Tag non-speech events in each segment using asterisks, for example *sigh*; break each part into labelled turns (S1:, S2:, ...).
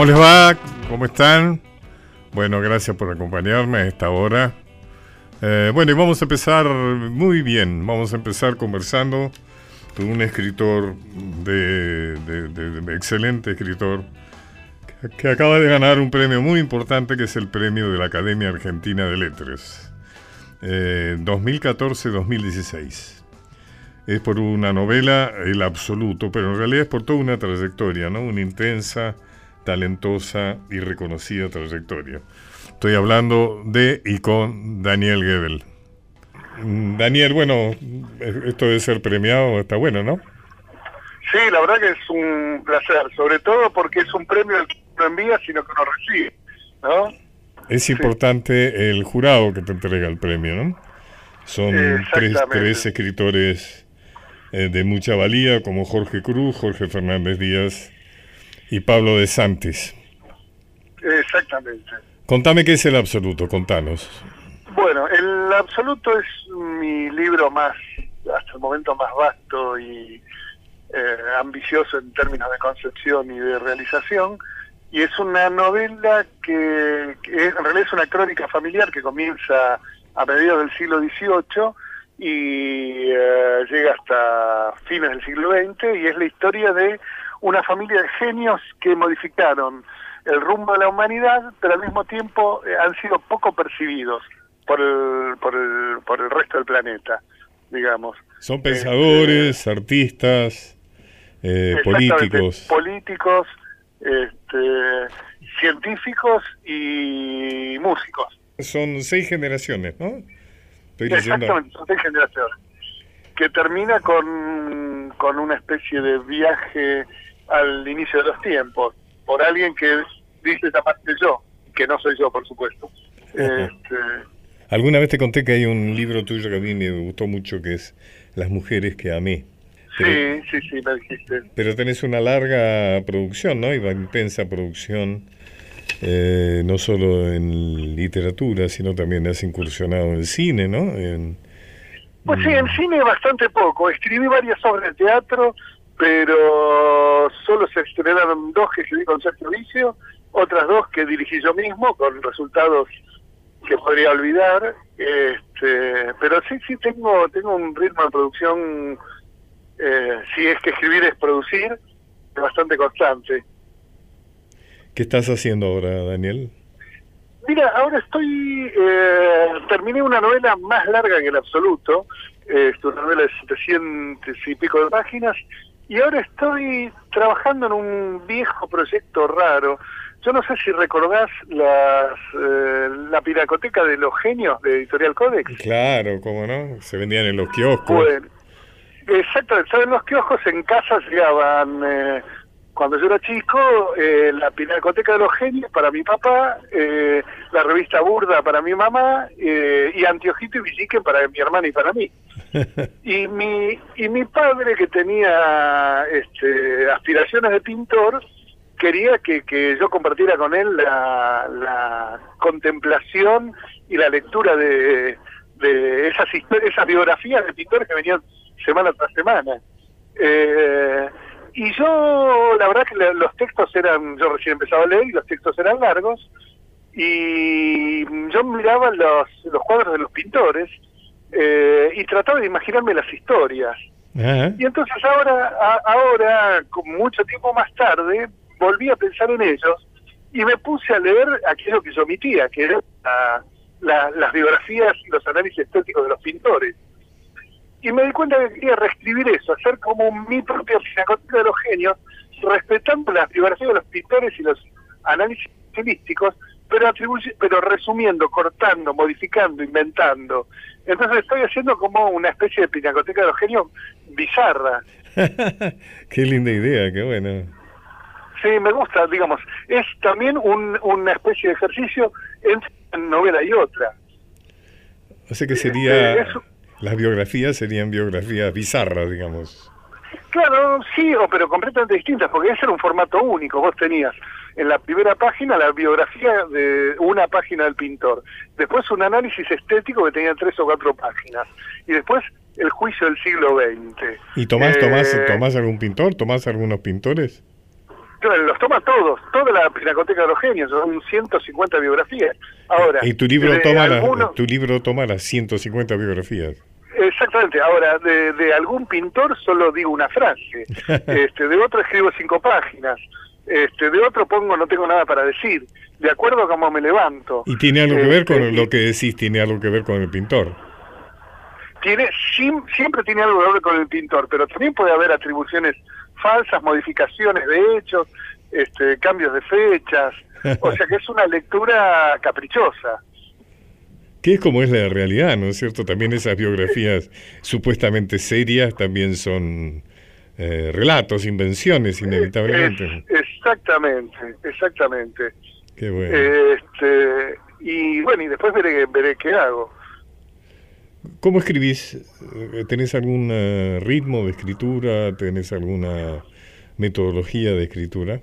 S1: ¿Cómo les va? ¿Cómo están? Bueno, gracias por acompañarme a esta hora. Eh, bueno, y vamos a empezar muy bien. Vamos a empezar conversando con un escritor, de, excelente escritor, que, acaba de ganar un premio muy importante que es el premio de la Academia Argentina de Letras. 2014-2016. Eh, es por una novela, El Absoluto, pero en realidad es por toda una trayectoria, ¿no? Una intensa talentosa y reconocida trayectoria. Estoy hablando de y con Daniel Gebel. Mm, Daniel, bueno, esto de ser premiado está bueno, ¿no?
S2: Sí, la verdad que es un placer, sobre todo porque es un premio que no envía, sino que no recibe, ¿no?
S1: Es importante el jurado que te entrega el premio, ¿no? Son tres, tres, escritores eh, de mucha valía, como Jorge Cruz, Jorge Fernández Díaz y Pablo de Santis.
S2: Exactamente.
S1: Contame qué es el absoluto, contanos.
S2: Bueno, el absoluto es mi libro más, hasta el momento más vasto y eh, ambicioso en términos de concepción y de realización. Y es una novela que, en realidad es una crónica familiar que comienza a mediados del siglo XVIII y eh, llega hasta fines del siglo XX y es la historia de una familia de genios que modificaron el rumbo de la humanidad, pero al mismo tiempo eh, han sido poco percibidos por el, por el, por el resto del planeta, digamos.
S1: Son pensadores, este, artistas, eh, políticos.
S2: Políticos, este, científicos y músicos.
S1: Son seis generaciones, ¿no?
S2: Exactamente, son seis generaciones. Que termina con, con una especie de viaje al inicio de los tiempos, por alguien que dice esa parte yo, que no soy yo, por supuesto. Este,
S1: Alguna vez te conté que hay un libro tuyo que a mí me gustó mucho, que es Las mujeres que amé.
S2: sí, sí, sí, me dijiste.
S1: Pero tenés una larga producción, ¿no? Y una intensa producción, eh, no solo en literatura, sino también has incursionado en el cine, ¿no?
S2: pues sí, en cine bastante poco. Escribí varias obras de teatro, pero solo se estrenaron dos que escribí con Sergio Vicio, otras dos que dirigí yo mismo, con resultados que podría olvidar, este, pero sí, sí tengo, tengo un ritmo de producción, eh, si es que escribir es producir, bastante constante.
S1: ¿Qué estás haciendo ahora, Daniel?
S2: Mira, ahora estoy, eh, terminé una novela más larga que el absoluto, es una novela de 700 y pico de páginas, y ahora estoy trabajando en un viejo proyecto raro. Yo no sé si recordás las, eh, la pinacoteca de los genios de Editorial Codex.
S1: Claro, cómo no, se vendían en los kioscos.
S2: Bueno, exacto, en los kioscos en casa llegaban, eh, cuando yo era chico, eh, la pinacoteca de los genios para mi papá, la revista Burda para mi mamá y Antiojito y Villique para mi hermana y para mí. Y mi y mi padre que tenía este, aspiraciones de pintor quería que, que yo compartiera con él la, la contemplación y la lectura de, de esas esas biografías de pintores que venían semana tras semana. Eh, y yo la verdad que los textos eran yo recién empezaba a leer y los textos eran largos y yo miraba los los cuadros de los pintores eh, y trataba de imaginarme las historias. Y entonces ahora, ahora, con mucho tiempo más tarde, volví a pensar en ellos y me puse a leer aquello que yo omitía, que eran las biografías y los análisis estéticos de los pintores. Y me di cuenta que quería reescribir eso, hacer como mi propia pinacoteca de los genios, respetando las biografías de los pintores y los análisis estilísticos, pero, pero resumiendo, cortando, modificando, inventando. Entonces estoy haciendo como una especie de pinacoteca de los genios bizarra. *laughs*
S1: qué linda idea, qué bueno.
S2: Sí, me gusta, digamos. Es también un, una especie de ejercicio entre una novela y otra.
S1: O sea que sería... Eh, las biografías serían biografías bizarras, digamos.
S2: Claro, sí, o, pero completamente distintas, porque ese era un formato único. Vos tenías en la primera página la biografía de una página del pintor, después un análisis estético que tenía tres o cuatro páginas, y después el juicio del siglo XX.
S1: ¿Y tomás, tomás, eh, tomás algún pintor? ¿Tomás algunos pintores?
S2: los toma todos, toda la Pinacoteca de los Genios, son 150 biografías. Ahora,
S1: y tu libro, toma tu libro toma las 150 biografías.
S2: Exactamente, ahora de, de, algún pintor solo digo una frase, *laughs* este, de otro escribo cinco páginas, este, de otro pongo no tengo nada para decir, de acuerdo a cómo me levanto.
S1: ¿Y tiene algo que ver con este, lo que decís? ¿Tiene algo que ver con el pintor?
S2: Tiene, siempre tiene algo que ver con el pintor, pero también puede haber atribuciones falsas, modificaciones de hechos, este, cambios de fechas, *laughs* o sea que es una lectura caprichosa
S1: que es como es la realidad, ¿no es cierto? También esas biografías *laughs* supuestamente serias también son eh, relatos, invenciones, inevitablemente.
S2: exactamente, exactamente.
S1: Qué bueno.
S2: Este, y bueno, y después veré, veré qué hago.
S1: ¿Cómo escribís? Eh, ¿Tenés algún eh, ritmo de escritura? ¿Tenés alguna metodología de escritura?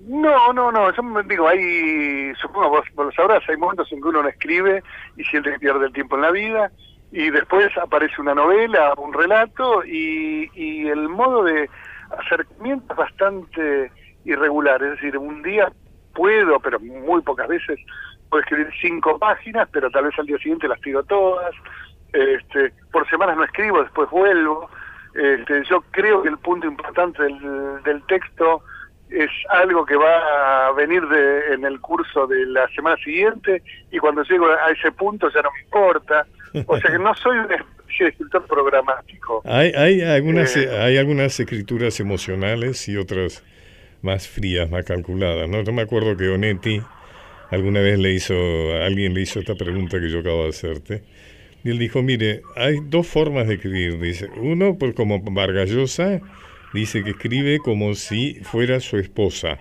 S2: No, no, no, yo digo, hay, supongo vos, vos, lo sabrás, hay momentos en que uno no escribe y siente que pierde el tiempo en la vida, y después aparece una novela, un relato, y, y el modo de acercamiento es bastante irregular, es decir, un día puedo, pero muy pocas veces, puedo escribir cinco páginas, pero tal vez al día siguiente las tiro todas, este, por semanas no escribo, después vuelvo, este, yo creo que el punto importante del, texto es algo que va a venir de, en el curso de la semana siguiente y cuando llego a ese punto ya no me importa. O sea que no soy un escritor programático.
S1: Hay, hay, algunas, eh, hay algunas escrituras emocionales y otras más frías, más calculadas. ¿no? Yo me acuerdo que Onetti alguna vez le hizo, alguien le hizo esta pregunta que yo acabo de hacerte. Y él dijo, mire, hay dos formas de escribir. Dice, uno, pues como Vargallosa, dice que escribe como si fuera su esposa.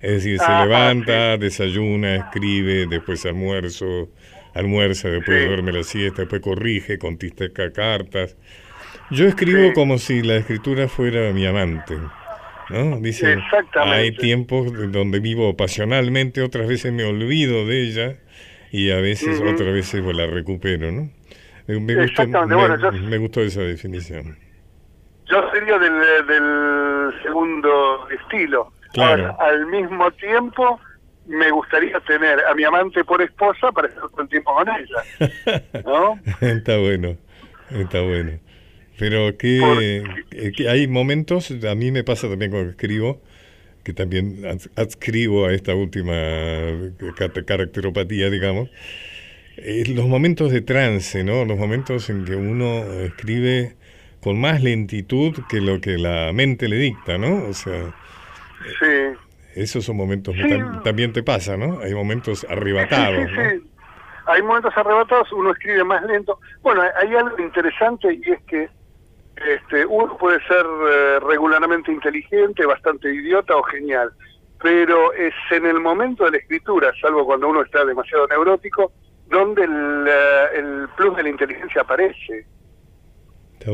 S1: Es decir, se levanta, desayuna, escribe, después almuerzo, almuerza, después duerme la siesta, después corrige, contesta cartas. Yo escribo como si la escritura fuera mi amante. ¿no? Dice, hay tiempos donde vivo pasionalmente, otras veces me olvido de ella y a veces, otras veces pues, la recupero, ¿no? Me, gustó, me gustó esa definición.
S2: Yo sería del, del segundo estilo.
S1: Claro.
S2: al mismo tiempo, me gustaría tener a mi amante por esposa para estar todo el tiempo con ella. *laughs* ¿No?
S1: está bueno, está bueno. Pero que, que, hay momentos, a mí me pasa también cuando escribo, que también adscribo a esta última caracteropatía, digamos, los momentos de trance, ¿no? Los momentos en que uno escribe con más lentitud que lo que la mente le dicta, ¿no? O sea,
S2: sí.
S1: Esos son momentos que también te pasa, ¿no? Hay momentos arrebatados,
S2: sí, sí, Hay momentos arrebatados, uno escribe más lento. Bueno, hay algo interesante y es que este, uno puede ser eh, regularmente inteligente, bastante idiota o genial, pero es en el momento de la escritura, salvo cuando uno está demasiado neurótico, donde el, eh, el plus de la inteligencia aparece.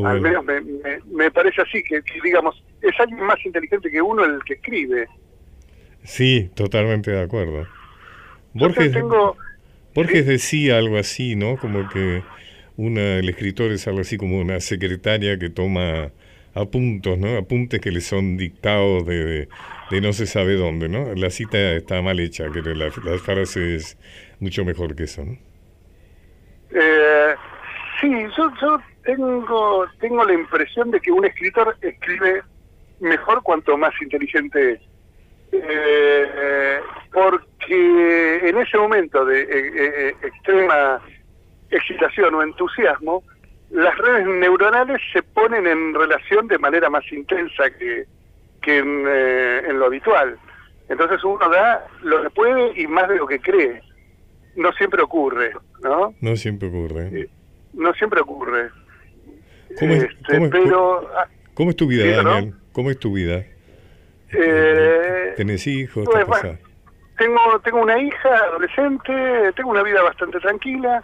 S2: Al menos me, parece así, que, digamos, es alguien más inteligente que uno el que escribe.
S1: Sí, totalmente de acuerdo. Borges, Borges decía algo así, ¿no? Como que una, el escritor es algo así como una secretaria que toma apuntos, ¿no? Apuntes que le son dictados de, de, no se sabe dónde, ¿no? La cita está mal hecha, que la, la frase es mucho mejor que eso, ¿no?
S2: Eh, sí, yo, yo tengo, tengo la impresión de que un escritor escribe mejor cuanto más inteligente es. Eh, porque en ese momento de eh, eh, extrema excitación o entusiasmo, las redes neuronales se ponen en relación de manera más intensa que, que en, en lo habitual. Entonces uno da lo que puede y más de lo que cree. No siempre ocurre, ¿no?
S1: No siempre ocurre.
S2: No siempre ocurre.
S1: ¿Cómo es, este, cómo, es tu vida, Daniel? ¿Cómo es tu vida?
S2: Eh,
S1: ¿Tenés hijos?
S2: Pues, tengo, tengo una hija adolescente, tengo una vida bastante tranquila,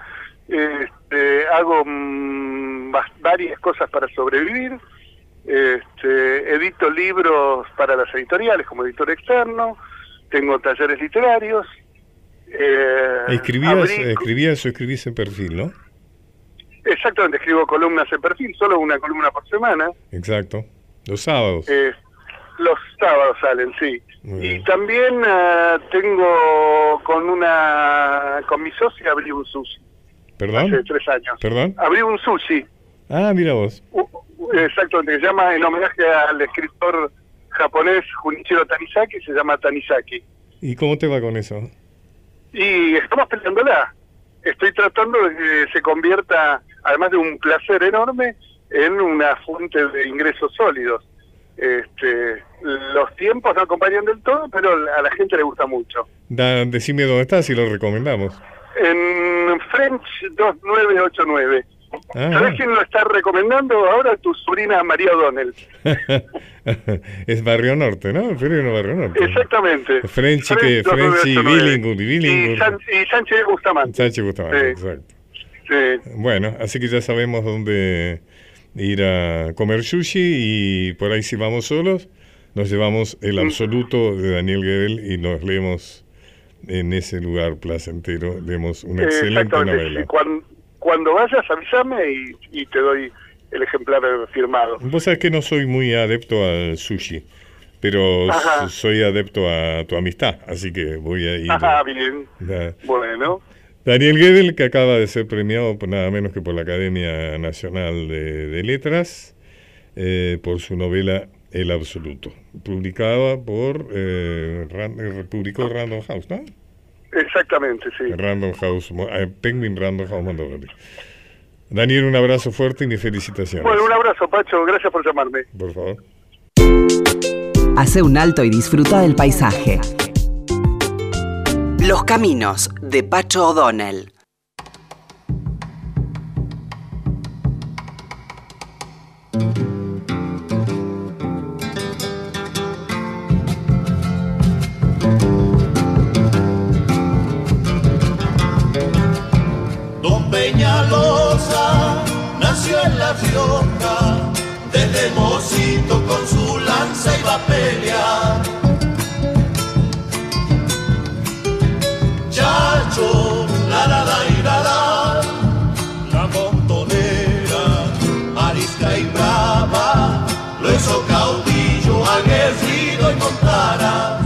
S2: este, hago mm, varias cosas para sobrevivir, este, edito libros para las editoriales como editor externo, tengo talleres literarios.
S1: Eh, escribías, escribías o escribís en perfil, ¿no?
S2: Exactamente, escribo columnas en perfil, solo una columna por semana.
S1: Exacto, los sábados.
S2: Eh, Los sábados salen, sí. Y también uh, tengo con una con mi socia abrí un sushi.
S1: ¿Perdón?
S2: Hace tres años.
S1: ¿Perdón?
S2: Abrí un sushi.
S1: Ah, mira vos.
S2: Uh, exactamente, se llama en homenaje al escritor japonés Junichiro Tanizaki, se llama Tanizaki.
S1: ¿Y cómo te va con eso?
S2: Y estamos peleándola. Estoy tratando de que se convierta, además de un placer enorme, en una fuente de ingresos sólidos. Este, los tiempos no acompañan del todo, pero a la gente le gusta mucho.
S1: Da, decime dónde estás y lo recomendamos.
S2: En French 2989. Ah. ¿Sabes quién lo está recomendando ahora? Tu sobrina María O'Donnell. *laughs*
S1: es Barrio Norte, ¿no? Barrio Norte.
S2: Exactamente.
S1: French, que, French y Billingur.
S2: Y, San, y Sánchez Bustamante.
S1: Sánchez Bustamante, exacto. Sí. Bueno, así que ya sabemos dónde ir a comer sushi y por ahí si vamos solos, nos llevamos el absoluto de Daniel Gebel y nos leemos en ese lugar placentero, leemos una excelente novela.
S2: Cuando, cuando, vayas avísame y, y te doy el ejemplar firmado.
S1: Vos sabés que no soy muy adepto al sushi, pero soy adepto a tu amistad, así que voy a ir.
S2: Ajá, bien. Bueno.
S1: Daniel Gedel, que acaba de ser premiado por nada menos que por la Academia Nacional de, Letras eh, por su novela El Absoluto, publicada por eh, eh publicó Random House, ¿no?
S2: Exactamente, sí.
S1: Random House, eh, Penguin Random House Mondadori. Daniel, un abrazo fuerte y mis felicitaciones.
S2: Bueno, un abrazo, Pacho. Gracias por llamarme.
S1: Por favor.
S3: Hace un alto y disfruta del paisaje. Los Caminos de Pacho O'Donnell.
S4: Don Peñalosa nació en La Rioja, desde Mosito con su lanza iba a pelear la la la y la la, la montonera, arisca y brava, lo hizo caudillo, aguerrido y montara.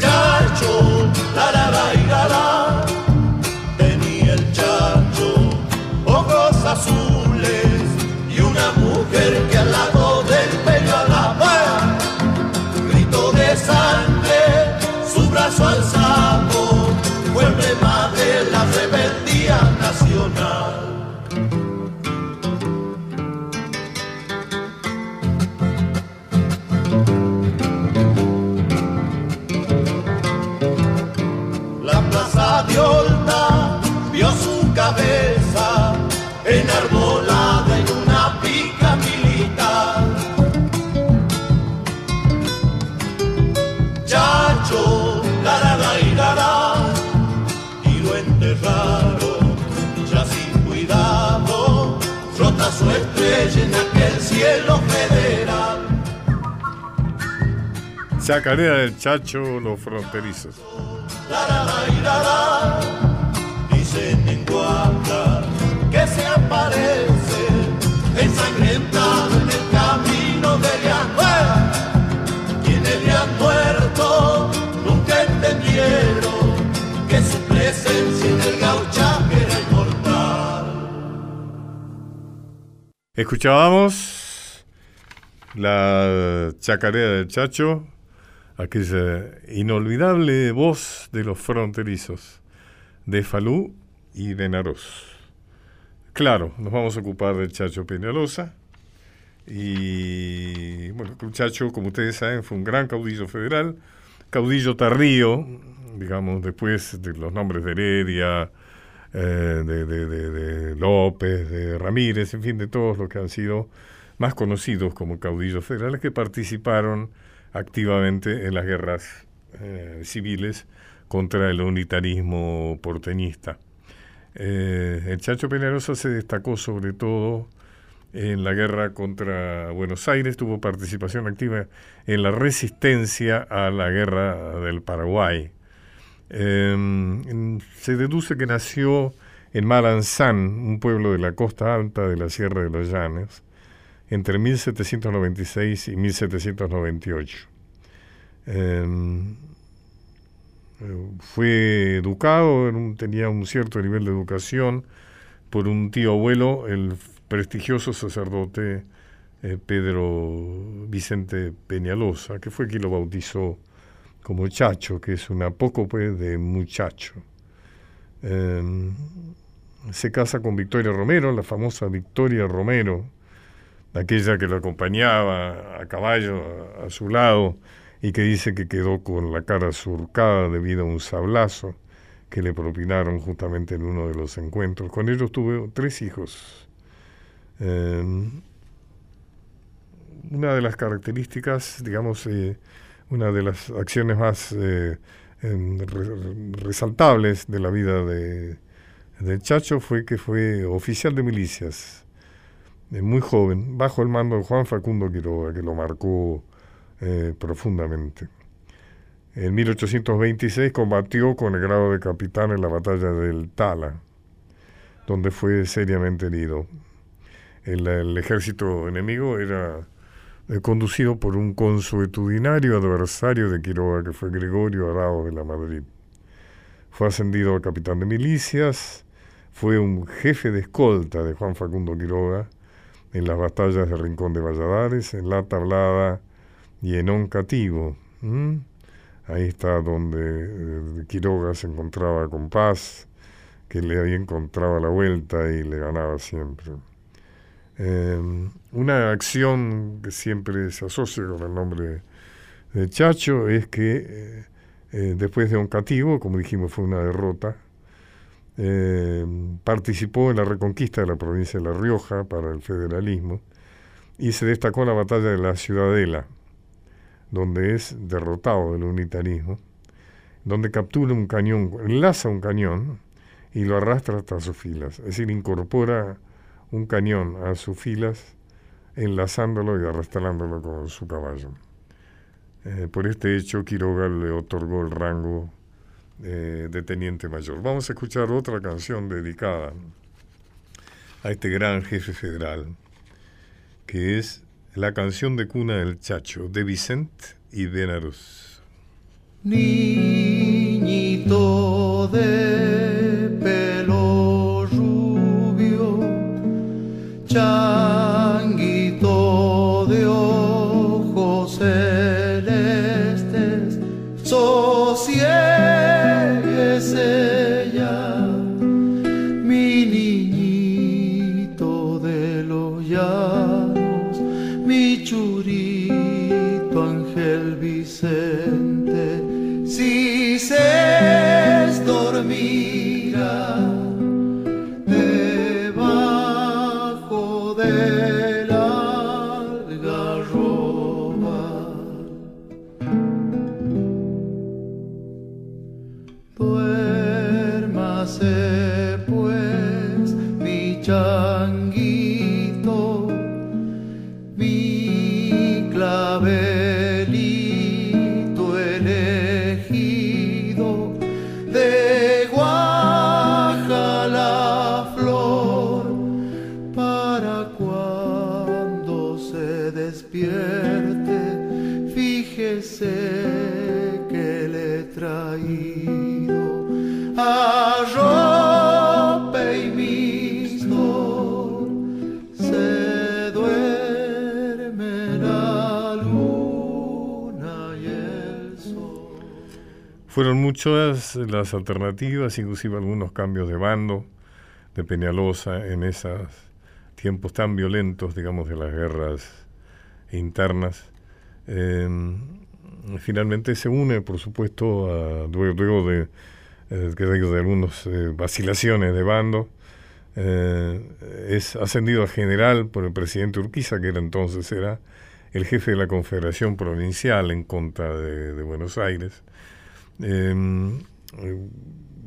S4: Chacho, la la la y la la,
S1: Chacarera del Chacho, los fronterizos.
S4: Dicen en Guadalajara que se aparece ensangrentado en el camino de Leandro. Quienes le han muerto entendieron que su presencia en el gauchaje era inmortal.
S1: Escuchábamos la chacarera del Chacho, aquella inolvidable voz de los fronterizos, de Falú y de Narós. Claro, nos vamos a ocupar del Chacho Peñalosa. Y bueno, el Chacho, como ustedes saben, fue un gran caudillo federal, caudillo tardío, digamos, después de los nombres de Heredia, eh, de, López, de Ramírez, en fin, de todos los que han sido más conocidos como caudillos federales que participaron activamente en las guerras eh, civiles contra el unitarismo porteñista. Eh, el Chacho Peñarosa se destacó sobre todo en la guerra contra Buenos Aires, tuvo participación activa en la resistencia a la guerra del Paraguay. Em, se deduce que nació en Maranzán, un pueblo de la costa alta de la Sierra de los Llanos, entre 1796 y 1798. Em, fue educado, tenía un cierto nivel de educación por un tío abuelo, el prestigioso sacerdote eh, Pedro Vicente Peñalosa, que fue quien lo bautizó como Chacho, que es una poco pues de muchacho. Em, se casa con Victoria Romero, la famosa Victoria Romero, aquella que lo acompañaba a caballo a, su lado y que dice que quedó con la cara surcada debido a un sablazo que le propinaron justamente en uno de los encuentros. Con ellos tuve tres hijos. Em, una de las características, digamos, eh, una de las acciones más eh, em, resaltables de la vida de, de Chacho fue que fue oficial de milicias, muy joven, bajo el mando de Juan Facundo Quiroga, que lo marcó eh, profundamente. En 1826 combatió con el grado de capitán en la batalla del Tala, donde fue seriamente herido. El, ejército enemigo era eh, conducido por un consuetudinario adversario de Quiroga, que fue Gregorio Arao de la Madrid. Fue ascendido a capitán de milicias, fue un jefe de escolta de Juan Facundo Quiroga en las batallas de Rincón de Valladares, en La Tablada y en Oncativo. Ahí está donde eh, Quiroga se encontraba con Paz, que le había encontrado la vuelta y le ganaba siempre. Em, una acción que siempre se asocia con el nombre de Chacho es que eh, eh, después de Oncativo, como dijimos, fue una derrota, eh, participó en la reconquista de la provincia de La Rioja para el federalismo y se destacó en la batalla de la Ciudadela, donde es derrotado del unitarismo, donde captura un cañón, enlaza un cañón y lo arrastra hasta sus filas, es decir, incorpora un cañón a sus filas, enlazándolo y arrastrándolo con su caballo. Eh, por este hecho, Quiroga le otorgó el rango eh, de teniente mayor. Vamos a escuchar otra canción dedicada a este gran jefe federal, que es la canción de cuna del Chacho, de Vicente y Benarus.
S5: Niñito
S1: muchas las alternativas, inclusive algunos cambios de bando de Peñalosa en esos tiempos tan violentos, digamos, de las guerras internas. Eh, finalmente se une, por supuesto, a, luego, de, eh, de algunas eh, vacilaciones de bando, eh, es ascendido a general por el presidente Urquiza, que era entonces era el jefe de la Confederación Provincial en contra de, de Buenos Aires. Eh, eh,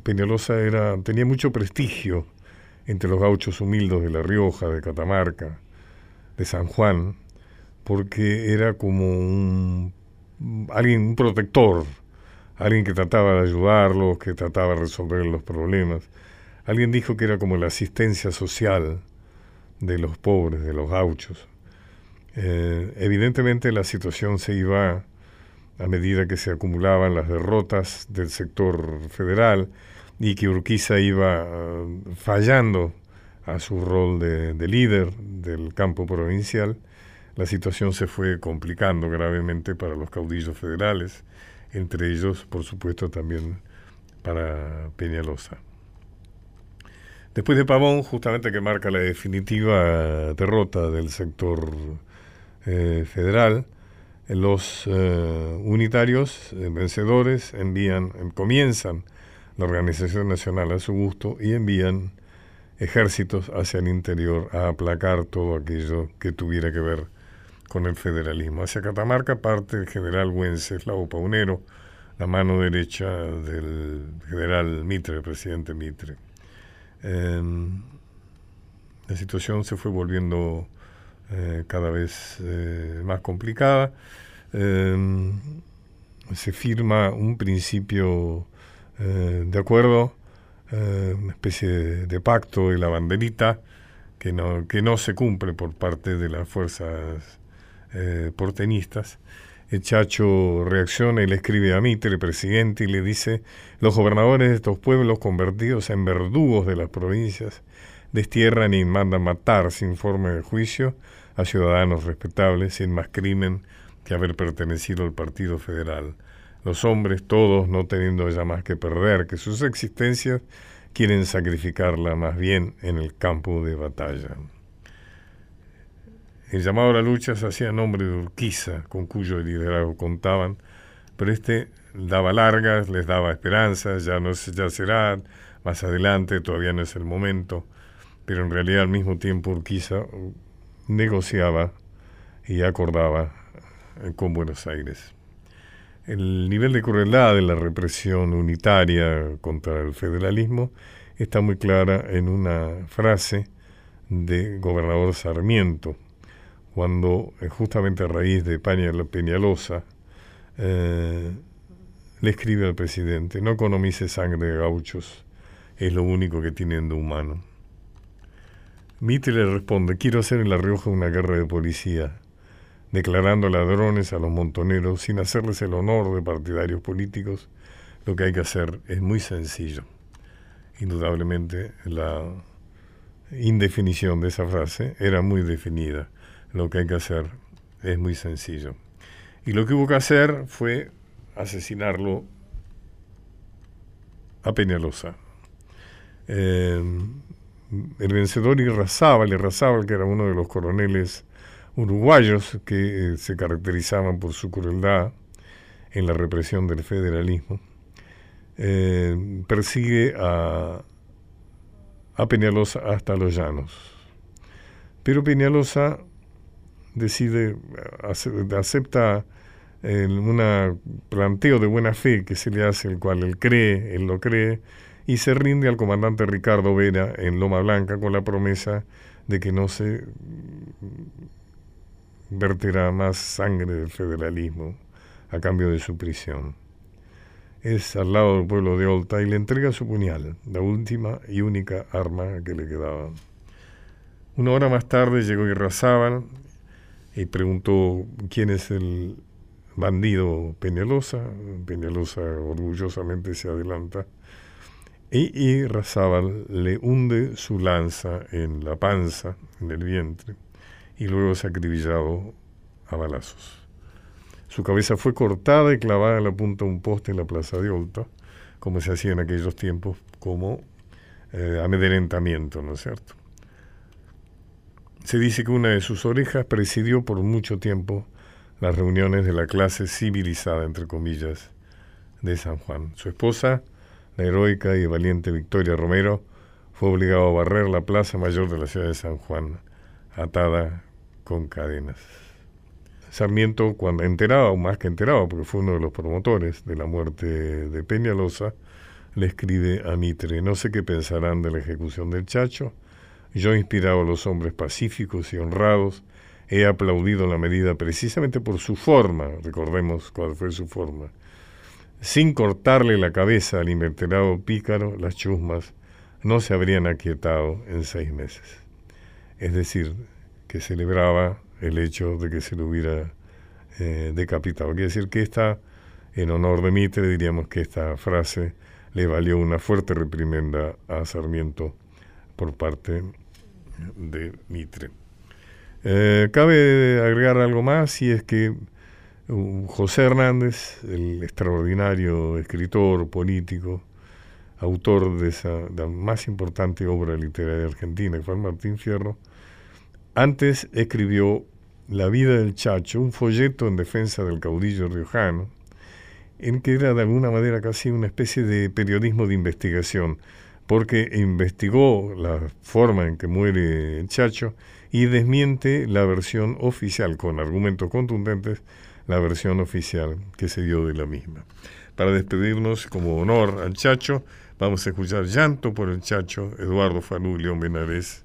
S1: Peñalosa era, tenía mucho prestigio entre los gauchos humildes de La Rioja, de Catamarca, de San Juan, porque era como un, alguien, un protector, alguien que trataba de ayudarlos, que trataba de resolver los problemas. Alguien dijo que era como la asistencia social de los pobres, de los gauchos. Eh, evidentemente la situación se iba a medida que se acumulaban las derrotas del sector federal y que Urquiza iba eh, fallando a su rol de, de líder del campo provincial, la situación se fue complicando gravemente para los caudillos federales, entre ellos, por supuesto, también para Peñalosa. Después de Pavón, justamente que marca la definitiva derrota del sector eh, federal, los eh, unitarios eh, vencedores envían, comienzan la organización nacional a su gusto y envían ejércitos hacia el interior a aplacar todo aquello que tuviera que ver con el federalismo. Hacia Catamarca parte el general Wenceslao Paunero, la mano derecha del general Mitre, el presidente Mitre. Em, la situación se fue volviendo eh, cada vez eh, más complicada. Em, se firma un principio eh, de acuerdo, una especie de, pacto de la banderita que no, que no se cumple por parte de las fuerzas porteñistas. El Chacho reacciona y le escribe a Mitre, presidente, y le dice, los gobernadores de estos pueblos convertidos en verdugos de las provincias destierran y mandan matar sin forma de juicio a ciudadanos respetables sin más crimen que haber pertenecido al Partido Federal. Los hombres, todos, no teniendo ya más que perder que sus existencias, quieren sacrificarla más bien en el campo de batalla. El llamado a la lucha se hacía en nombre de Urquiza, con cuyo liderazgo contaban, pero este daba largas, les daba esperanzas, ya no ya será, más adelante, todavía no es el momento, pero en realidad al mismo tiempo Urquiza negociaba y acordaba eh, con Buenos Aires. El nivel de crueldad de la represión unitaria contra el federalismo está muy clara en una frase de gobernador Sarmiento, cuando eh, justamente a raíz de Peñalosa eh, le escribe al presidente, no economice sangre de gauchos, es lo único que tienen de humano. Mitre le responde, quiero hacer en La Rioja una guerra de policía, declarando ladrones a los montoneros sin hacerles el honor de partidarios políticos. Lo que hay que hacer es muy sencillo. Indudablemente la indefinición de esa frase era muy definida lo que hay que hacer es muy sencillo. Y lo que hubo que hacer fue asesinarlo a Peñalosa. Eh, el vencedor Irrazábal, Irrazábal que era uno de los coroneles uruguayos que eh, se caracterizaban por su crueldad en la represión del federalismo, eh, persigue a, a Peñalosa hasta los llanos. Pero Peñalosa decide, acepta un planteo de buena fe que se le hace, el cual él cree, él lo cree, y se rinde al comandante Ricardo Vera en Loma Blanca con la promesa de que no se verterá más sangre del federalismo a cambio de su prisión. Es al lado del pueblo de Olta y le entrega su puñal, la última y única arma que le quedaba. Una hora más tarde llegó Irrazábal y preguntó quién es el bandido Peñalosa. Peñalosa orgullosamente se adelanta. Y, y Razábal le hunde su lanza en la panza, en el vientre, y luego es acribillado a balazos. Su cabeza fue cortada y clavada en la punta de un poste en la plaza de Olta, como se hacía en aquellos tiempos, como eh, amedrentamiento, ¿no es cierto? Se dice que una de sus orejas presidió por mucho tiempo las reuniones de la clase civilizada, entre comillas, de San Juan. Su esposa, heroica y valiente Victoria Romero, fue obligada a barrer la plaza mayor de la ciudad de San Juan, atada con cadenas. Sarmiento, cuando enteraba, o más que enteraba, porque fue uno de los promotores de la muerte de Peñalosa, le escribe a Mitre, no sé qué pensarán de la ejecución del Chacho, yo he inspirado a los hombres pacíficos y honrados, he aplaudido la medida precisamente por su forma, recordemos cuál fue su forma. Sin cortarle la cabeza al invertebrado pícaro, las chusmas no se habrían aquietado en seis meses. Es decir, que celebraba el hecho de que se lo hubiera eh, decapitado. Quiere decir que esta, en honor de Mitre, diríamos que esta frase le valió una fuerte reprimenda a Sarmiento por parte de Mitre. Eh, cabe agregar algo más y es que José Hernández, el extraordinario escritor político, autor de esa la más importante obra literaria argentina, que fue Martín Fierro, antes escribió La vida del Chacho, un folleto en defensa del caudillo riojano, en que era de alguna manera casi una especie de periodismo de investigación, porque investigó la forma en que muere el Chacho y desmiente la versión oficial, con argumentos contundentes, la versión oficial que se dio de la misma. Para despedirnos como honor al Chacho, vamos a escuchar Llanto por el Chacho, Eduardo Falú León Benares,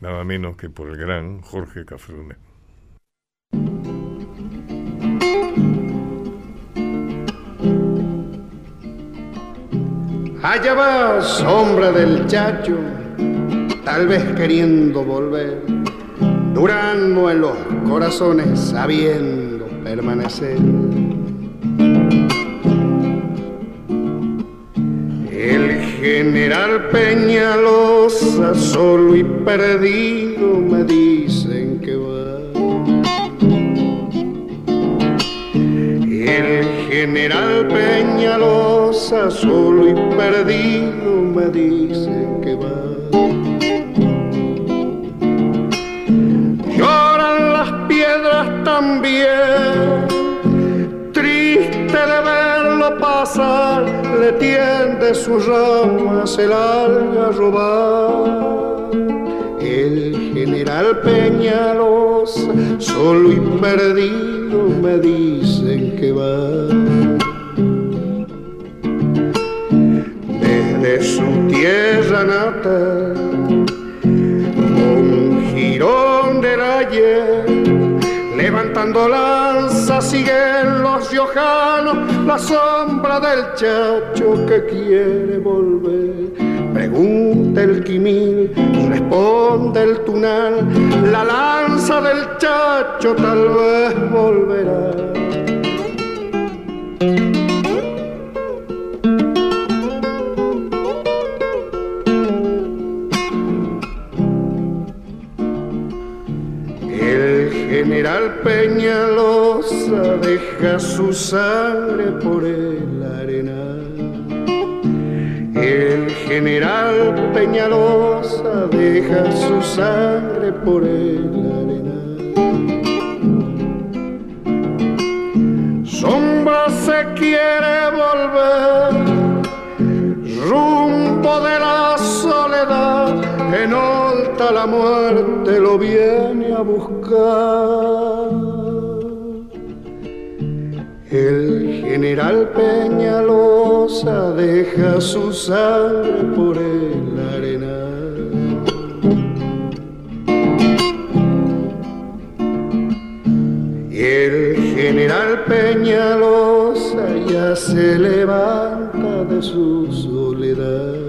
S1: nada menos que por el gran Jorge Cafrune.
S6: Allá va sombra del chacho, tal vez queriendo volver, durando en los corazones, sabiendo permanecer. El general Peñalosa, solo y perdido, me dicen que va. El general Peñalosa, solo y perdido, me dicen que va. Piedras también, triste de verlo pasar, le tiende sus ramas el algarrobar. El general Peñalosa, solo y perdido, me dicen que va. Desde su tierra natal, un jirón del ayer, levantando lanzas siguen los riojanos, la sombra del chacho que quiere volver. Pregunta el quimil, responde el tunal, la lanza del chacho tal vez volverá. Peñalosa deja su sangre por el arenal. El general Peñalosa deja su sangre por el arenal. Sombra se quiere volver rumbo de la soledad, en alta la muerte lo viene a buscar. El general Peñalosa deja su sangre por el arenal. Y el general Peñalosa ya se levanta de su soledad.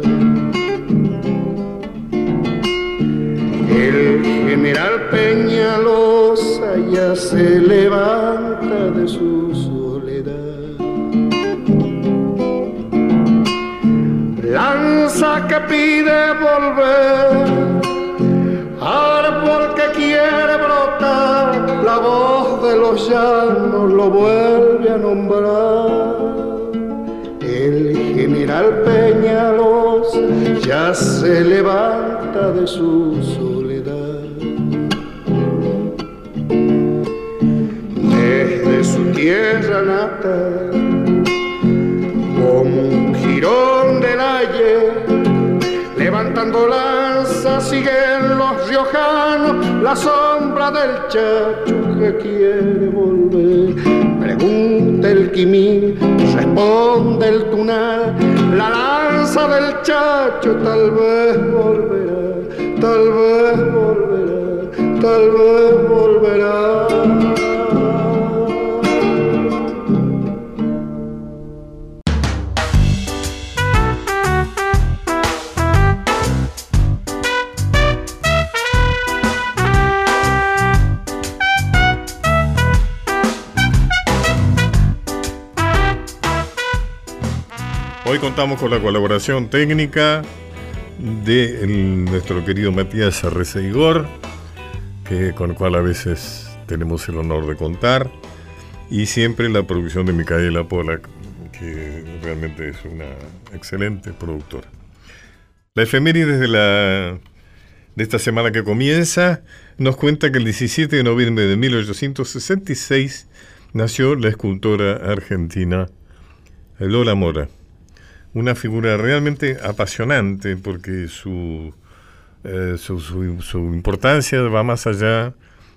S6: General Peñalosa ya se levanta de su soledad. Lanza que pide volver, árbol que quiere brotar, la voz de los llanos lo vuelve a nombrar. El general Peñalosa ya se levanta de su soledad. Tierra natal, como un jirón del ayer, levantando lanzas siguen los riojanos, la sombra del chacho que quiere volver. Pregunta el quimil, responde el tunal, la lanza del chacho tal vez volverá, tal vez volverá, tal vez volverá.
S1: Contamos con la colaboración técnica de nuestro querido Matías Arreceigor, que, con el cual a veces tenemos el honor de contar, y siempre la producción de Micaela Polak, que realmente es una excelente productora. La efeméride de, la, de esta semana que comienza nos cuenta que el 17 de noviembre de 1866 nació la escultora argentina Lola Mora. Una figura realmente apasionante porque su, eh, su, su- su importancia va más allá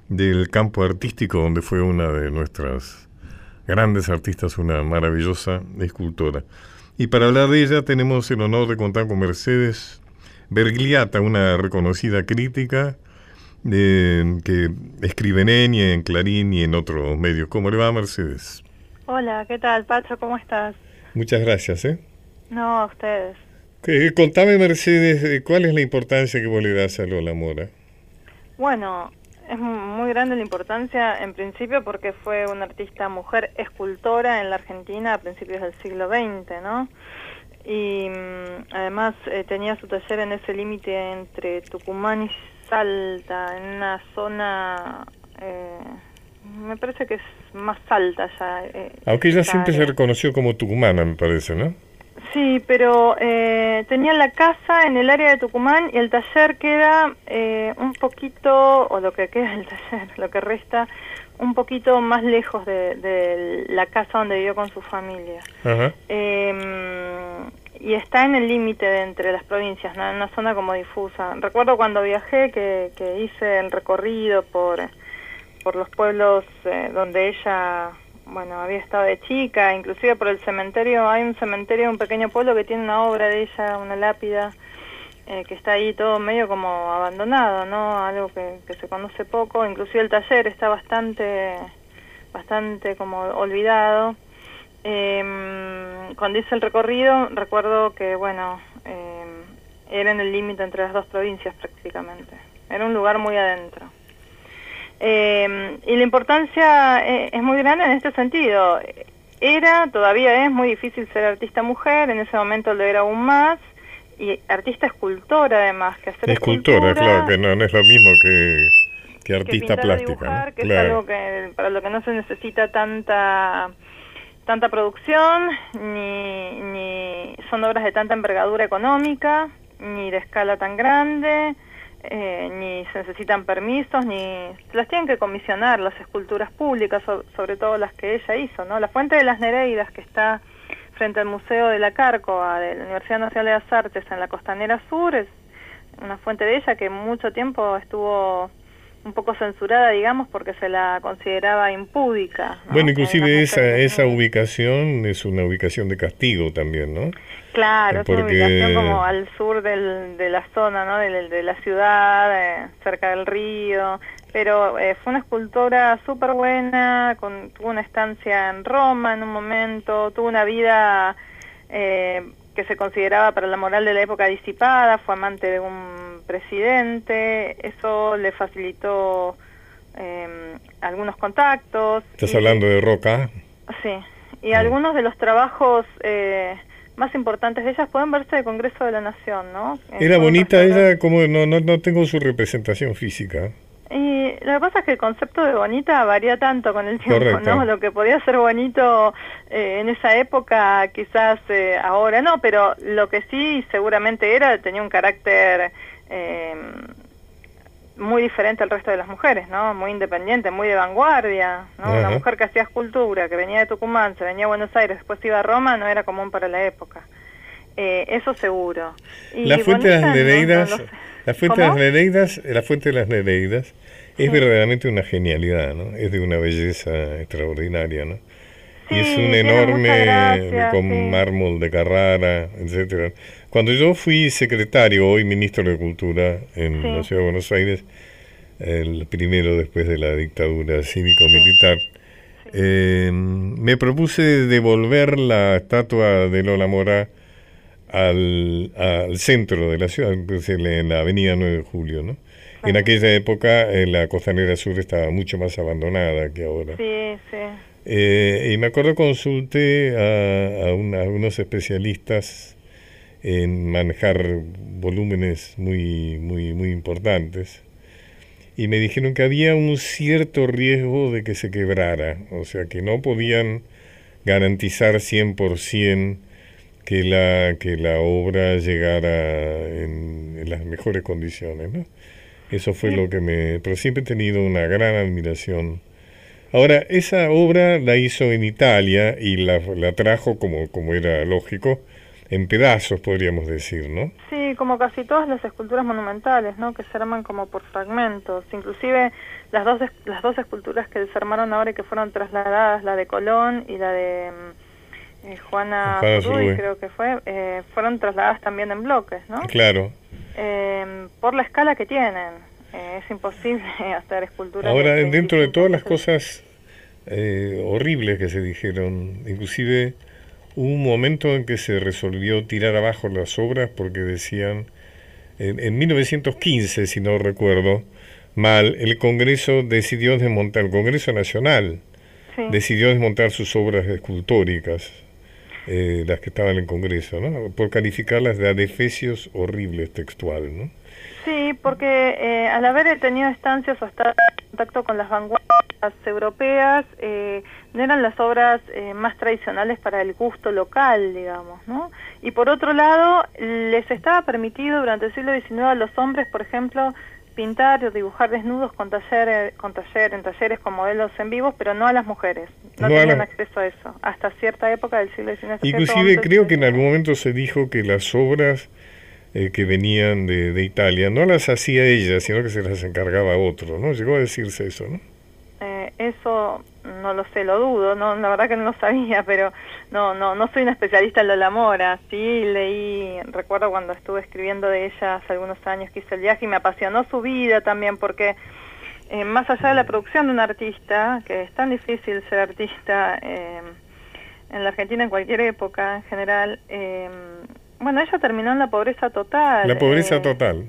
S1: del campo artístico, donde fue una de nuestras grandes artistas, una maravillosa escultora. Y para hablar de ella tenemos el honor de contar con Mercedes Bergliata, una reconocida crítica eh, que escribe en ENI, en Clarín y en otros medios. ¿Cómo le va, Mercedes?
S7: Hola, ¿qué tal, Pacho? ¿Cómo estás?
S1: Muchas gracias. ¿eh?
S7: No, a ustedes.
S1: Contame, Mercedes, eh, ¿cuál es la importancia que vos le das a Lola Mora?
S7: Bueno, es mu- muy grande la importancia en principio porque fue una artista mujer escultora en la Argentina a principios del siglo XX, ¿no? Y mm, además eh, tenía su taller en ese límite entre Tucumán y Salta, en una zona, eh, me parece que es más alta ya. eh,
S1: Aunque ella siempre se
S7: área.
S1: reconoció como tucumana, me parece, ¿no?
S7: Sí, pero eh, tenía la casa en el área de Tucumán y el taller queda eh, un poquito, o lo que queda del *laughs* taller, lo que resta, un poquito más lejos de, de la casa donde vivió con su familia. Eh, y está en el límite de entre las provincias, ¿no? en una zona como difusa. Recuerdo cuando viajé que, que hice el recorrido por, por los pueblos eh, donde ella, bueno, había estado de chica, inclusive por el cementerio, hay un cementerio, un pequeño pueblo que tiene una obra de ella, una lápida, eh, que está ahí todo medio como abandonado, ¿no? Algo que, se conoce poco, inclusive el taller está bastante, bastante como olvidado. Eh, cuando hice el recorrido, recuerdo que, bueno, eh, era en el límite entre las dos provincias prácticamente. Era un lugar muy adentro. Eh, y la importancia eh, es muy grande en este sentido. Era, todavía es muy difícil ser artista mujer, en ese momento lo era aún más, y artista escultora además, que hacer
S1: Escultora, claro, que no, no es lo mismo que, que
S7: que
S1: artista
S7: o
S1: plástica.
S7: dibujar,
S1: ¿no?
S7: que es
S1: Claro.
S7: algo que para lo que no se necesita tanta tanta producción, ni, ni son obras de tanta envergadura económica, ni de escala tan grande, eh, ni se necesitan permisos, ni las tienen que comisionar las esculturas públicas, so- sobre todo las que ella hizo, ¿no? La Fuente de las Nereidas, que está frente al Museo de la Cárcova de la Universidad Nacional de las Artes en la Costanera Sur, es una fuente de ella que mucho tiempo estuvo un poco censurada, digamos, porque se la consideraba impúdica. ¿no?
S1: Bueno, inclusive esa, esa ubicación es una ubicación de castigo también, ¿no?
S7: Claro, es una
S1: porque-
S7: ubicación como al sur del, de la zona, ¿no? De, de la ciudad, eh, cerca del río. Pero eh, fue una escultora súper buena, con, tuvo una estancia en Roma en un momento, tuvo una vida eh, que se consideraba para la moral de la época disipada, fue amante de un presidente, eso le facilitó eh, algunos contactos.
S1: Estás
S7: y-
S1: hablando de Roca.
S7: Sí, y algunos de los trabajos eh, más importantes de ellas pueden verse de Congreso de la Nación, ¿no?
S1: Era bonita ella, como no, no, no tengo su representación física.
S7: Y lo que pasa es que el concepto de bonita varía tanto con el tiempo,
S1: Correcto.
S7: ¿no? Lo que podía ser bonito eh, en esa época, quizás eh, ahora no, pero lo que sí seguramente era, tenía un carácter eh, muy diferente al resto de las mujeres, ¿no? Muy independiente, muy de vanguardia, ¿no? Una mujer que hacía escultura, que venía de Tucumán, se venía a Buenos Aires, después iba a Roma, no era común para la época. Eh, eso seguro. Y
S1: La fuente de las
S7: bonita, no- no
S1: Nereidas,
S7: sé.
S1: la fuente de las. Nereidas, la fuente de las Nereidas es verdaderamente una genialidad, ¿no? Es de una belleza extraordinaria, ¿no? y es un enorme con
S7: sí.
S1: mármol de Carrara, etcétera. Cuando yo fui secretario, hoy ministro de Cultura en
S7: Sí.
S1: la ciudad de Buenos Aires, el primero después de la dictadura cívico-militar, eh, me propuse devolver la estatua de Lola Mora al, al centro de la ciudad, en la- en la avenida 9 de Julio, ¿no? En aquella época eh, la costanera sur estaba mucho más abandonada que ahora.
S7: Sí, sí.
S1: Eh, y me acuerdo consulté a, a una- a unos especialistas en manejar volúmenes muy, muy, muy importantes. Y me dijeron que había un cierto riesgo de que se quebrara, o sea, que no podían garantizar 100% que la, que la obra llegara en, en las mejores condiciones. ¿no? Eso fue lo que me... Pero siempre he tenido una gran admiración. Ahora, esa obra la hizo en Italia y la, la trajo, como, como era lógico, en pedazos, podríamos decir, ¿no?
S7: Sí, como casi todas las esculturas monumentales, ¿no? Que se arman como por fragmentos. Inclusive las dos, las dos esculturas que se armaron ahora y que fueron trasladadas, la de Colón y la de mm, eh, Juana Zurduy. creo que fue, eh, fueron trasladadas también en bloques, ¿no?
S1: Claro.
S7: Eh, por la escala que tienen. Eh, es imposible *laughs* hacer esculturas.
S1: Ahora,
S7: de
S1: dentro de
S7: 25
S1: todas las cosas eh, horribles que se dijeron, inclusive hubo un momento en que se resolvió tirar abajo las obras porque decían, en, en 1915, si no recuerdo mal, el Congreso decidió desmontar, el Congreso Nacional
S7: Sí.
S1: decidió desmontar sus obras escultóricas, eh, las que estaban en Congreso, ¿no? por calificarlas de adefesios horribles textual. ¿no?
S7: Sí, porque eh, al haber tenido estancias o estar en contacto con las vanguardias europeas, eh, no eran las obras eh, más tradicionales para el gusto local, digamos, ¿no? Y por otro lado, les estaba permitido durante el siglo XIX a los hombres, por ejemplo, pintar o dibujar desnudos con taller, con taller, en talleres con modelos en vivos, pero no a las mujeres. No, tenían acceso a eso, hasta cierta época del siglo XIX.
S1: Inclusive creo que en algún momento se dijo que las obras eh, que venían de, de Italia no las hacía ella, sino que se las encargaba otro, ¿no? Llegó a decirse eso, ¿no?
S7: Eh, eso no lo sé, lo dudo, no, la verdad que no lo sabía, *laughs* pero no, no, no soy una especialista en Lola Mora. Sí leí, recuerdo cuando estuve escribiendo de ella hace algunos años que hice el viaje y me apasionó su vida también porque eh, más allá de la producción de un artista, que es tan difícil ser artista eh, en la Argentina en cualquier época en general, eh, bueno, ella terminó en la pobreza total.
S1: La pobreza
S7: eh,
S1: total.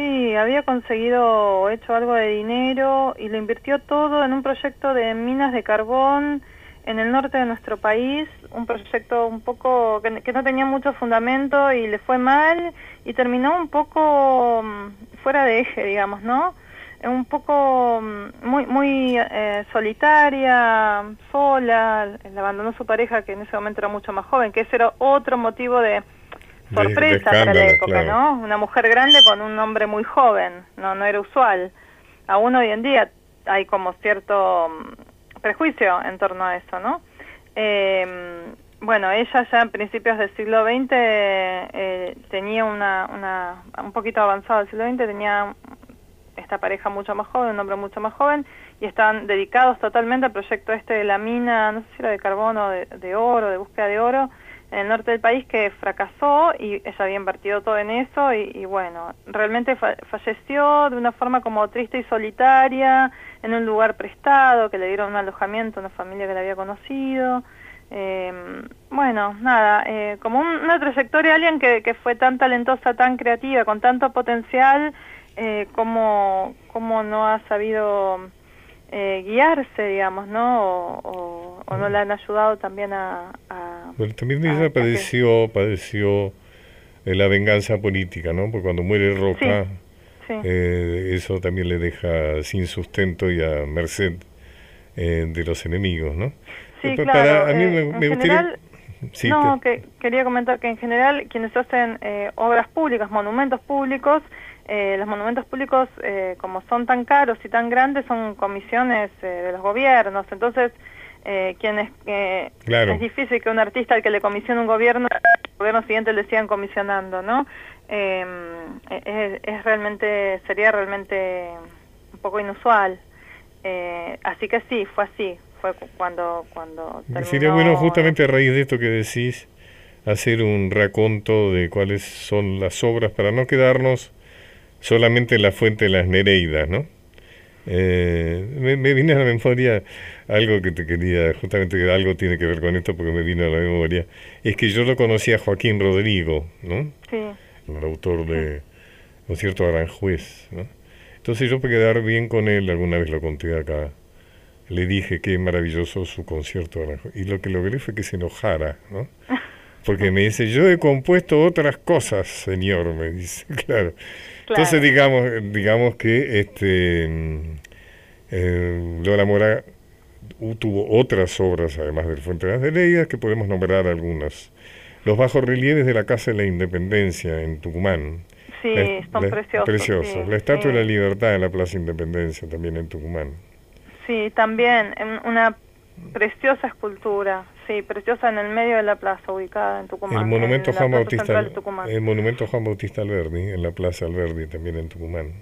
S7: Sí, había conseguido hecho algo de dinero y lo invirtió todo en un proyecto de minas de carbón en el norte de nuestro país, un proyecto un poco que, no tenía mucho fundamento y le fue mal y terminó un poco mm, fuera de eje, digamos, ¿no? Un poco mm, muy muy eh, solitaria, sola, le abandonó su pareja que en ese momento era mucho más joven, que ese era otro motivo de sorpresa para la época,
S1: claro.
S7: ¿no? Una mujer grande con un hombre muy joven, no no era usual. Aún hoy en día hay como cierto mm, prejuicio en torno a eso, ¿no? Eh, bueno, ella ya en principios del siglo XX eh, tenía una, una, un poquito avanzado del siglo XX, tenía esta pareja mucho más joven, un hombre mucho más joven, y estaban dedicados totalmente al proyecto este de la mina, no sé si era de carbón o de, de oro, de búsqueda de oro, en el norte del país que fracasó y ella había invertido todo en eso y, bueno, realmente fa- falleció de una forma como triste y solitaria en un lugar prestado, que le dieron un alojamiento a una familia que la había conocido. Eh, bueno, nada, eh, como un- una trayectoria alguien que, que fue tan talentosa, tan creativa, con tanto potencial, eh, como, como no ha sabido eh, guiarse, digamos, ¿no? O, no le han ayudado también a... a-
S1: Bueno, también ella
S7: a que-
S1: padeció, padeció eh, la venganza política, ¿no? Porque cuando muere Roca,
S7: Sí.
S1: eh, eso también le deja sin sustento y a merced eh, de los enemigos, ¿no?
S7: Sí,
S1: Eh, pa-
S7: claro.
S1: para- a mí me,
S7: en
S1: me gustaría...
S7: general,
S1: Sí,
S7: no,
S1: te-
S7: que quería comentar que en general quienes hacen eh, obras públicas, monumentos públicos, eh, los monumentos públicos, eh, como son tan caros y tan grandes, son comisiones eh, de los gobiernos. Entonces, eh, quienes eh,
S1: Claro.
S7: es difícil que un artista al que le comisiona un gobierno, el gobierno siguiente le sigan comisionando, ¿no? Eh, es, es realmente, sería realmente un poco inusual. Eh, así que sí, fue así, fue cu- cuando cuando
S1: Sería
S7: terminó-
S1: bueno justamente a raíz de esto que decís hacer un raconto de cuáles son las obras para no quedarnos solamente en la fuente de las Nereidas, ¿no? Eh, me, me vino a la memoria algo que te quería, justamente que algo tiene que ver con esto porque me vino a la memoria, es que yo lo conocí a Joaquín Rodrigo, ¿no?
S7: Sí,
S1: el autor de Un cierto Aranjuez, ¿no? Entonces yo para quedar bien con él, alguna vez lo conté acá, le dije qué maravilloso su concierto Aranjuez. Y lo que logré fue que se enojara, ¿no? *laughs* Porque me dice, yo he compuesto otras cosas, señor, me dice, *laughs* claro. Entonces digamos, digamos que este mm, eh, Lola Mora tuvo otras obras, además del Fuente de las Deleidas, que podemos nombrar algunas. Los bajos relieves de la Casa de la Independencia en Tucumán.
S7: Sí,
S1: La-
S7: preciosos.
S1: preciosos.
S7: sí,
S1: La Estatua
S7: sí.
S1: de la Libertad en la Plaza Independencia, también en Tucumán.
S7: Sí, también una preciosa escultura, sí, preciosa en el medio de la plaza, ubicada en Tucumán.
S1: El monumento Juan Bautista, el monumento Juan Bautista Alberdi en la Plaza Alberdi también en Tucumán.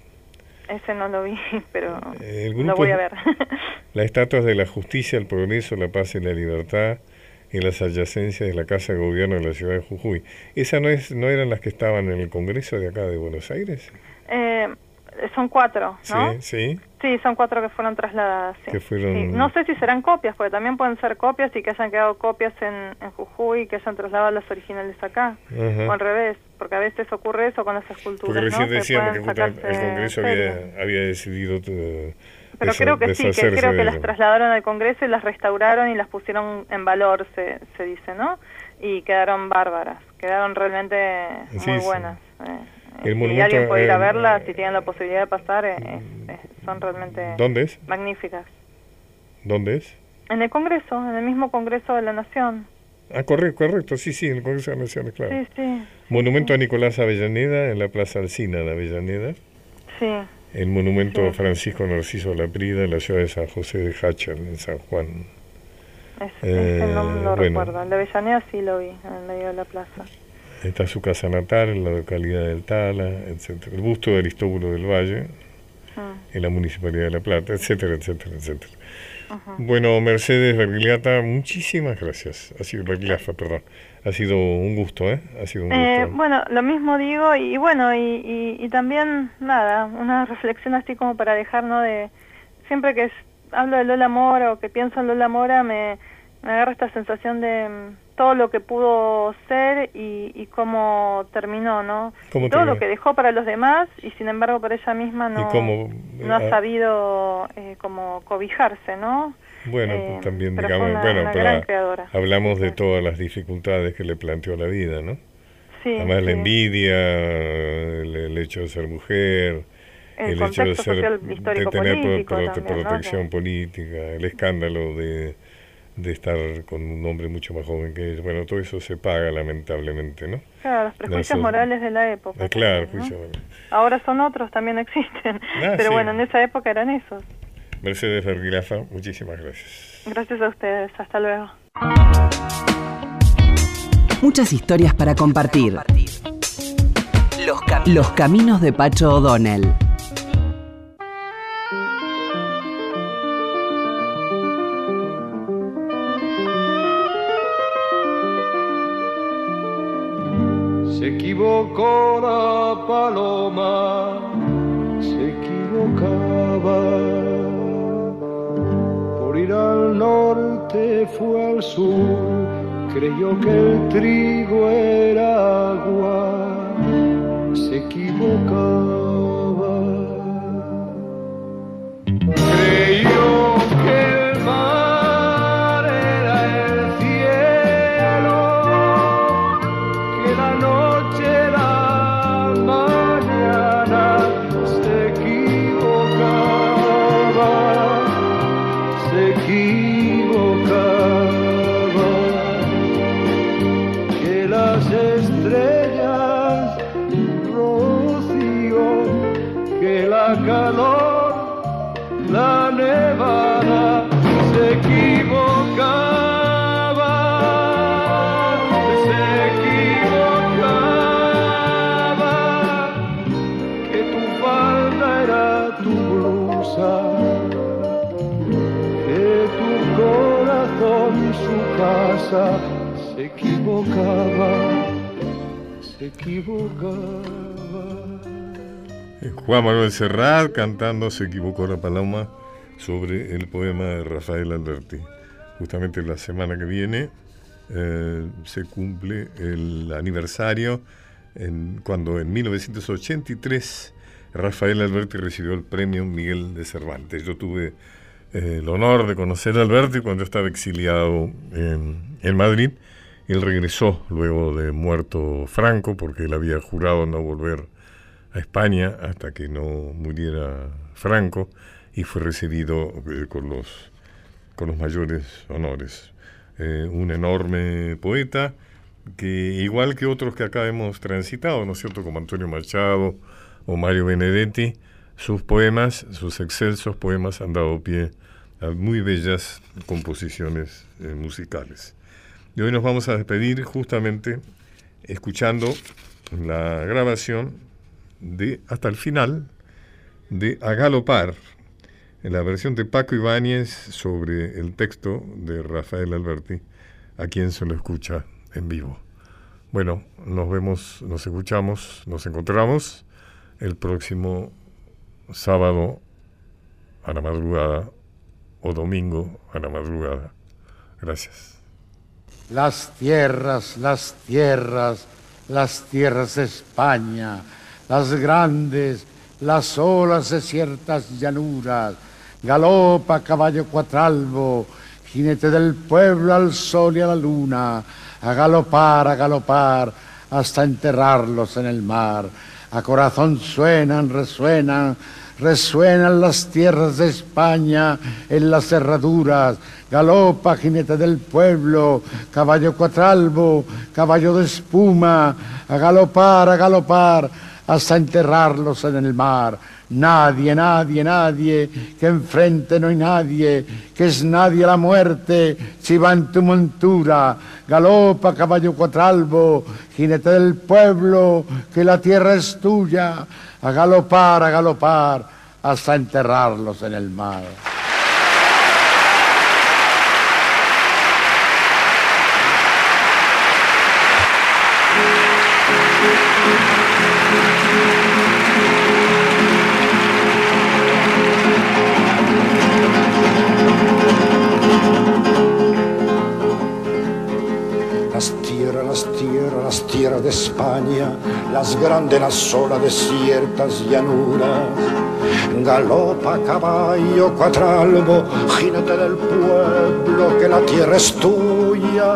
S7: Ese no lo vi, *laughs* pero
S1: El
S7: lo voy a ver. *laughs*
S1: Las estatuas de la justicia, el progreso, la paz y la libertad en las adyacencias de la Casa de Gobierno de la ciudad de Jujuy. ¿Esas no, es, no eran las que estaban en el Congreso de acá de Buenos Aires?
S7: eh, son cuatro, ¿no?
S1: Sí, sí.
S7: Sí, son cuatro que fueron trasladadas. sí.
S1: Que fueron-
S7: Sí, No sé si serán copias, porque también pueden ser copias y que hayan quedado copias en, en Jujuy y que hayan trasladado las originales acá.
S1: Ajá.
S7: O al revés, porque a veces ocurre eso con las esculturas.
S1: Porque recién
S7: ¿no?
S1: decíamos que el Congreso había, había decidido eh,
S7: Pero
S1: desa-
S7: creo que sí, que creo que las trasladaron al Congreso y las restauraron y las pusieron en valor, se, se dice, ¿no? Y quedaron bárbaras, quedaron realmente
S1: Sí,
S7: muy
S1: sí.
S7: buenas. eh.
S1: El
S7: si alguien puede ir a
S1: eh,
S7: verlas, si tienen la posibilidad de pasar, eh, es- es- son realmente
S1: ¿Dónde es?
S7: magníficas.
S1: ¿Dónde es?
S7: En el Congreso, en el mismo Congreso de la Nación.
S1: Ah, correcto, correcto, sí, sí, en el Congreso de las Naciones, claro.
S7: Sí, sí,
S1: Monumento a Nicolás Avellaneda en la Plaza Alcina de Avellaneda.
S7: sí.
S1: El monumento a
S7: Sí.
S1: Francisco Narciso Laprida en la ciudad de San José de Hachal, en San Juan.
S7: Es,
S1: Eh,
S7: no lo
S1: bueno.
S7: recuerdo. El de Avellaneda sí lo vi, en el medio de la plaza.
S1: Está su casa natal en la localidad del Tala, etcétera. El busto de Aristóbulo del Valle
S7: Mm.
S1: en la Municipalidad de La Plata, etcétera, etcétera, etcétera. Bueno, Mercedes Bergliata, muchísimas gracias. Ha sido Bergliafa, perdón. Ha sido un gusto, ¿eh? Ha sido un
S7: Eh,
S1: gusto.
S7: bueno, lo mismo digo y, y bueno, y, y, y también, nada, una reflexión así como para dejar, ¿no? De, siempre que es- hablo de Lola Mora o que pienso en Lola Mora, me, me agarra esta sensación de todo lo que pudo ser y, y cómo terminó, ¿no?
S1: ¿Cómo
S7: Y todo
S1: terminó?
S7: lo que dejó para los demás y sin embargo para ella misma no,
S1: cómo,
S7: no ha
S1: ah,
S7: sabido eh, como cobijarse, ¿no?
S1: Bueno,
S7: eh,
S1: también
S7: pero
S1: digamos,
S7: una-
S1: bueno,
S7: una
S1: pero hablamos de todas las dificultades que le planteó la vida, ¿no?
S7: Sí,
S1: Además la envidia, el, el hecho de ser mujer,
S7: El
S1: el, hecho de
S7: contexto
S1: ser
S7: social,
S1: de
S7: histórico,
S1: tener pro-
S7: político
S1: pro-
S7: también, ¿no?
S1: protección política, el escándalo de, de estar con un hombre mucho más joven que ella. Bueno, todo eso se paga lamentablemente, ¿no?
S7: Claro, los prejuicios morales de la época.
S1: Claro,
S7: también, ¿no?
S1: juicio moral.
S7: Ahora son otros, también existen.
S1: Ah, *laughs*
S7: Pero
S1: sí.
S7: bueno, en esa época eran esos.
S1: Mercedes Vergilafa, muchísimas gracias.
S7: Gracias a ustedes. Hasta luego.
S3: Muchas historias para compartir. Los caminos de Pacho O'Donnell.
S5: Equivocó la paloma, se equivocaba. Por ir al norte fue al sur, creyó que el trigo era agua, se equivocaba. Equivocaba.
S1: Juan Manuel Serrat cantando Se equivocó la paloma sobre el poema de Rafael Alberti. Justamente la semana que viene eh, se cumple el aniversario en, cuando en 1983 Rafael Alberti recibió el premio Miguel de Cervantes. Yo tuve eh, el honor de conocer a Alberti cuando estaba exiliado en Madrid. Él regresó luego de muerto Franco porque él había jurado no volver a España hasta que no muriera Franco y fue recibido eh, con, los, con los mayores honores. Eh, un enorme poeta que igual que otros que acá hemos transitado, ¿no es cierto?, como Antonio Machado o Mario Benedetti, sus poemas, sus excelsos poemas han dado pie a muy bellas composiciones eh, musicales. Y hoy nos vamos a despedir justamente escuchando la grabación de hasta el final de A Galopar, en la versión de Paco Ibáñez sobre el texto de Rafael Alberti, a quien se lo escucha en vivo. Bueno, nos vemos, nos escuchamos, nos encontramos el próximo sábado a la madrugada o domingo a la madrugada. Gracias.
S8: Las tierras, las tierras, las tierras de España, las grandes, las olas de ciertas llanuras, galopa caballo cuatralbo, jinete del pueblo al sol y a la luna, a galopar, a galopar, hasta enterrarlos en el mar. A corazón suenan, resuenan, resuenan las tierras de España en las cerraduras. Galopa, jinete del pueblo, caballo cuatralbo, caballo de espuma, a galopar, a galopar, hasta enterrarlos en el mar. Nadie, nadie, nadie, que enfrente no hay nadie, que es nadie la muerte, si va en tu montura, galopa caballo cuatralbo, jinete del pueblo, que la tierra es tuya, a galopar, a galopar, hasta enterrarlos en el mar.
S9: Las grandes, las desiertas llanuras. Galopa caballo cuatralbo, jinete del pueblo, que la tierra es tuya.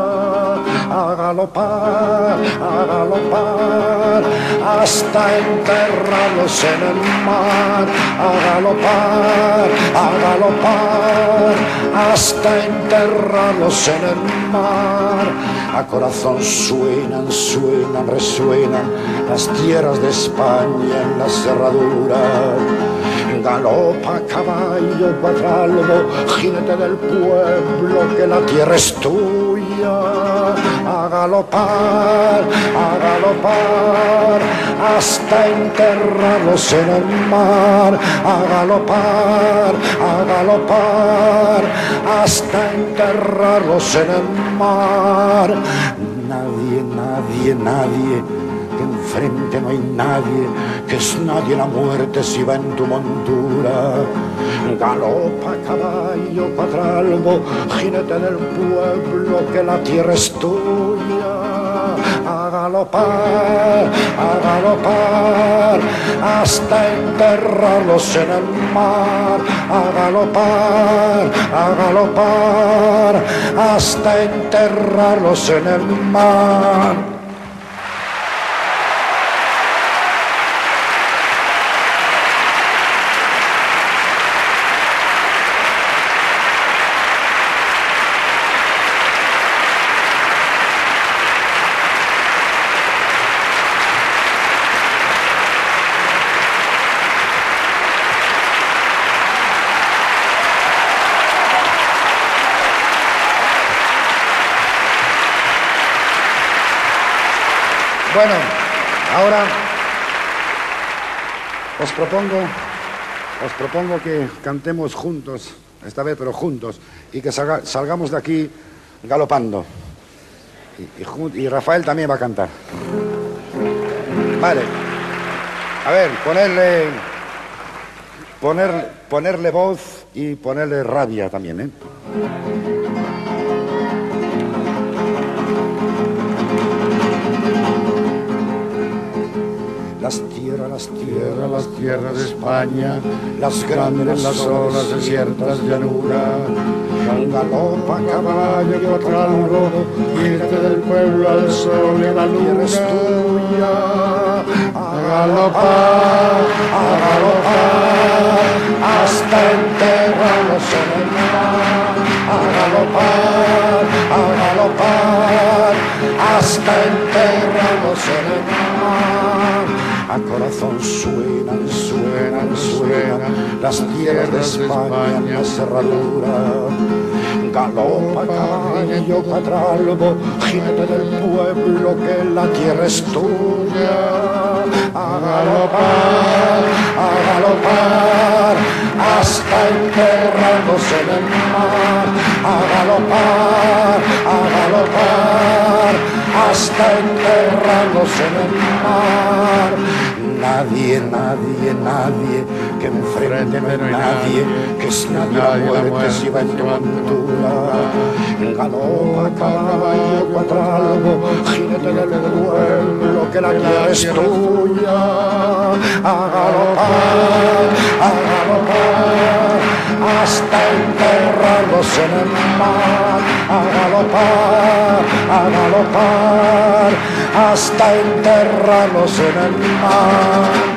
S9: A galopar, a galopar, hasta enterrarlos en el mar. A galopar, a galopar, hasta enterrarlos en el mar. A corazón suenan, suenan, resuenan las tierras de España en la cerradura. Galopa caballo cuadralbo, jinete del pueblo, que la tierra es tuya. A galopar, a galopar, hasta enterrarlos en el mar. A galopar, a galopar, hasta enterrarlos en el mar. Nadie, nadie, nadie que enfrente no hay nadie, que es nadie la muerte si va en tu montura. Galopa caballo cuadralbo, jinete del pueblo, que la tierra es tuya. A galopar, a galopar, hasta enterrarlos en el mar. A galopar, a galopar, hasta enterrarlos en el mar.
S8: Bueno, ahora os propongo, os propongo que cantemos juntos, esta vez pero juntos, y que salga- salgamos de aquí galopando. Y, y Rafael también va a cantar. Vale. A ver, ponerle, poner, ponerle voz y ponerle rabia también, ¿eh? Las tierras,
S9: las tierras, las tierras de España, las grandes, las olas desiertas llanuras. Galopa caballo y algo, irte del pueblo al sol y a la luna es tuya. A galopar, a galopar, hasta enterrarnos en el mar. A galopar, a galopar, hasta enterrarnos. A corazón suenan, suenan, suenan las tierras de España en la cerradura. Galopa caballo patralbo, jinete del pueblo que la tierra es tuya. A galopar, a galopar, hasta enterrarnos en el mar. A galopar, a galopar, hasta enterrarnos en el mar. Nadie, nadie, nadie que enfrente no hay nadie, que es nadie la muerte si va en tu montura. Galopa caballo cuatralbo, jinete del pueblo que la tierra es tuya. A galopar, a galopar, hasta enterrarlos en el mar. A galopar, a galopar, hasta enterrarlos en el mar.